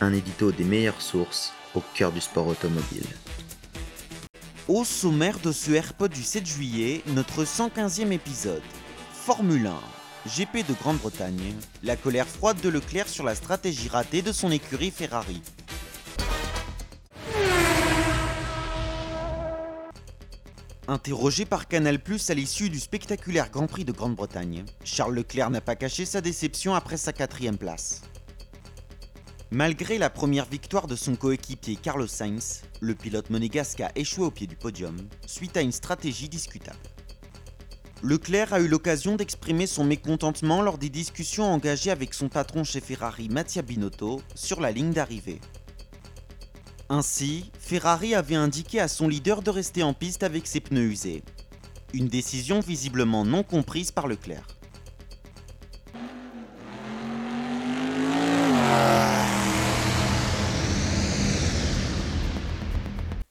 Un édito des meilleures sources au cœur du sport automobile. Au sommaire de ce AirPod du 7 juillet, notre 115e épisode. Formule 1. GP de Grande-Bretagne. La colère froide de Leclerc sur la stratégie ratée de son écurie Ferrari. Interrogé par Canal à l'issue du spectaculaire Grand Prix de Grande-Bretagne, Charles Leclerc n'a pas caché sa déception après sa quatrième place. Malgré la première victoire de son coéquipier Carlos Sainz, le pilote monégasque a échoué au pied du podium suite à une stratégie discutable. Leclerc a eu l'occasion d'exprimer son mécontentement lors des discussions engagées avec son patron chez Ferrari Mattia Binotto sur la ligne d'arrivée. Ainsi, Ferrari avait indiqué à son leader de rester en piste avec ses pneus usés. Une décision visiblement non comprise par Leclerc.